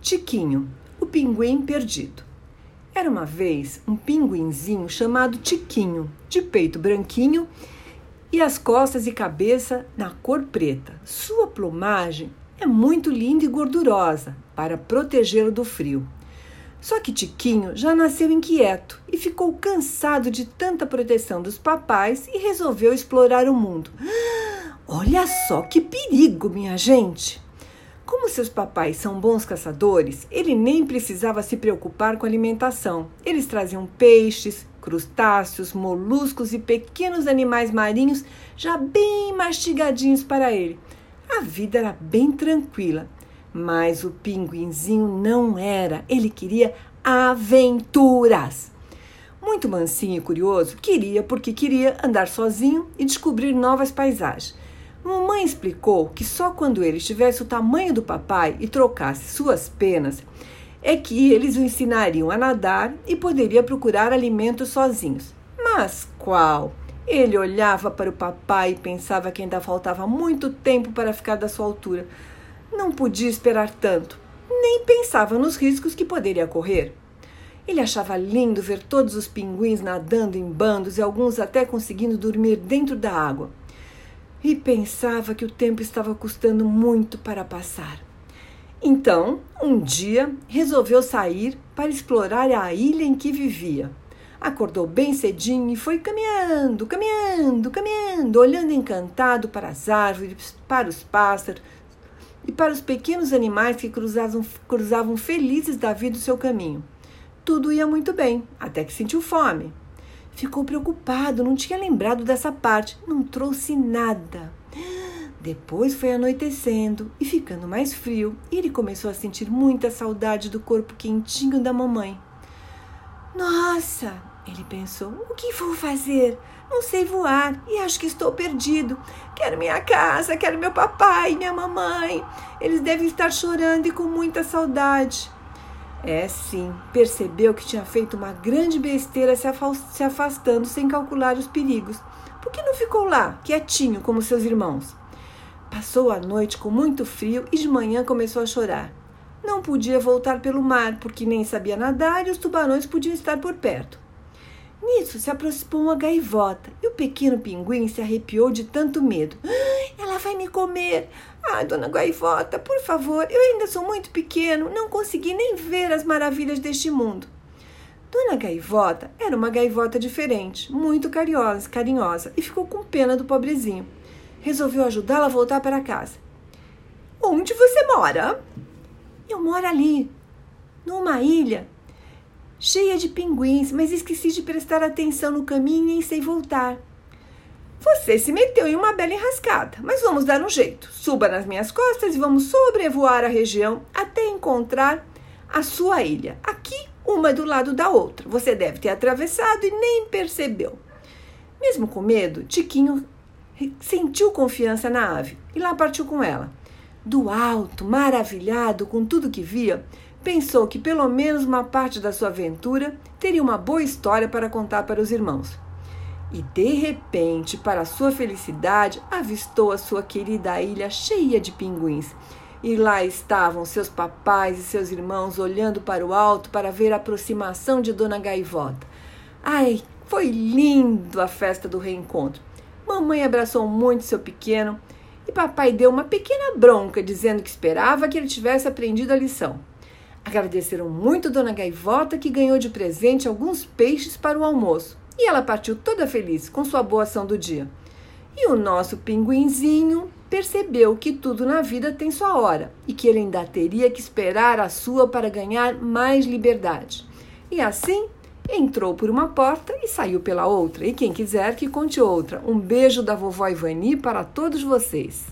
Tiquinho, o pinguim perdido. Era uma vez um pinguinzinho chamado Tiquinho, de peito branquinho e as costas e cabeça na cor preta. Sua plumagem é muito linda e gordurosa para protegê-lo do frio. Só que Tiquinho já nasceu inquieto e ficou cansado de tanta proteção dos papais e resolveu explorar o mundo. Olha só que perigo, minha gente! Como seus papais são bons caçadores, ele nem precisava se preocupar com alimentação. Eles traziam peixes, crustáceos, moluscos e pequenos animais marinhos já bem mastigadinhos para ele. A vida era bem tranquila, mas o pinguinzinho não era. Ele queria aventuras. Muito mansinho e curioso, queria porque queria andar sozinho e descobrir novas paisagens. Mamãe explicou que só quando ele tivesse o tamanho do papai e trocasse suas penas é que eles o ensinariam a nadar e poderia procurar alimento sozinhos. Mas qual? Ele olhava para o papai e pensava que ainda faltava muito tempo para ficar da sua altura. Não podia esperar tanto, nem pensava nos riscos que poderia correr. Ele achava lindo ver todos os pinguins nadando em bandos e alguns até conseguindo dormir dentro da água e pensava que o tempo estava custando muito para passar. Então, um dia, resolveu sair para explorar a ilha em que vivia. Acordou bem cedinho e foi caminhando, caminhando, caminhando, olhando encantado para as árvores, para os pássaros e para os pequenos animais que cruzavam, cruzavam felizes da vida o seu caminho. Tudo ia muito bem, até que sentiu fome. Ficou preocupado, não tinha lembrado dessa parte, não trouxe nada. Depois foi anoitecendo e ficando mais frio, e ele começou a sentir muita saudade do corpo quentinho da mamãe. Nossa, ele pensou, o que vou fazer? Não sei voar e acho que estou perdido. Quero minha casa, quero meu papai, minha mamãe. Eles devem estar chorando e com muita saudade. É sim, percebeu que tinha feito uma grande besteira se afastando sem calcular os perigos. Por que não ficou lá, quietinho, como seus irmãos? Passou a noite com muito frio e de manhã começou a chorar. Não podia voltar pelo mar, porque nem sabia nadar e os tubarões podiam estar por perto. Nisso se aproximou uma gaivota e o pequeno pinguim se arrepiou de tanto medo. Ela vai me comer! Ah, dona Gaivota, por favor, eu ainda sou muito pequeno, não consegui nem ver as maravilhas deste mundo. Dona Gaivota era uma gaivota diferente, muito carinhosa, carinhosa e ficou com pena do pobrezinho. Resolveu ajudá-la a voltar para casa. Onde você mora? Eu moro ali, numa ilha cheia de pinguins, mas esqueci de prestar atenção no caminho e sei voltar. Você se meteu em uma bela enrascada, mas vamos dar um jeito. Suba nas minhas costas e vamos sobrevoar a região até encontrar a sua ilha. Aqui, uma do lado da outra. Você deve ter atravessado e nem percebeu. Mesmo com medo, Tiquinho sentiu confiança na ave e lá partiu com ela. Do alto, maravilhado com tudo que via, pensou que pelo menos uma parte da sua aventura teria uma boa história para contar para os irmãos. E de repente, para sua felicidade, avistou a sua querida ilha cheia de pinguins. E lá estavam seus papais e seus irmãos olhando para o alto para ver a aproximação de Dona Gaivota. Ai, foi lindo a festa do reencontro. Mamãe abraçou muito seu pequeno e papai deu uma pequena bronca, dizendo que esperava que ele tivesse aprendido a lição. Agradeceram muito Dona Gaivota, que ganhou de presente alguns peixes para o almoço e ela partiu toda feliz com sua boa ação do dia. E o nosso pinguinzinho percebeu que tudo na vida tem sua hora e que ele ainda teria que esperar a sua para ganhar mais liberdade. E assim entrou por uma porta e saiu pela outra. E quem quiser que conte outra. Um beijo da vovó Ivani para todos vocês.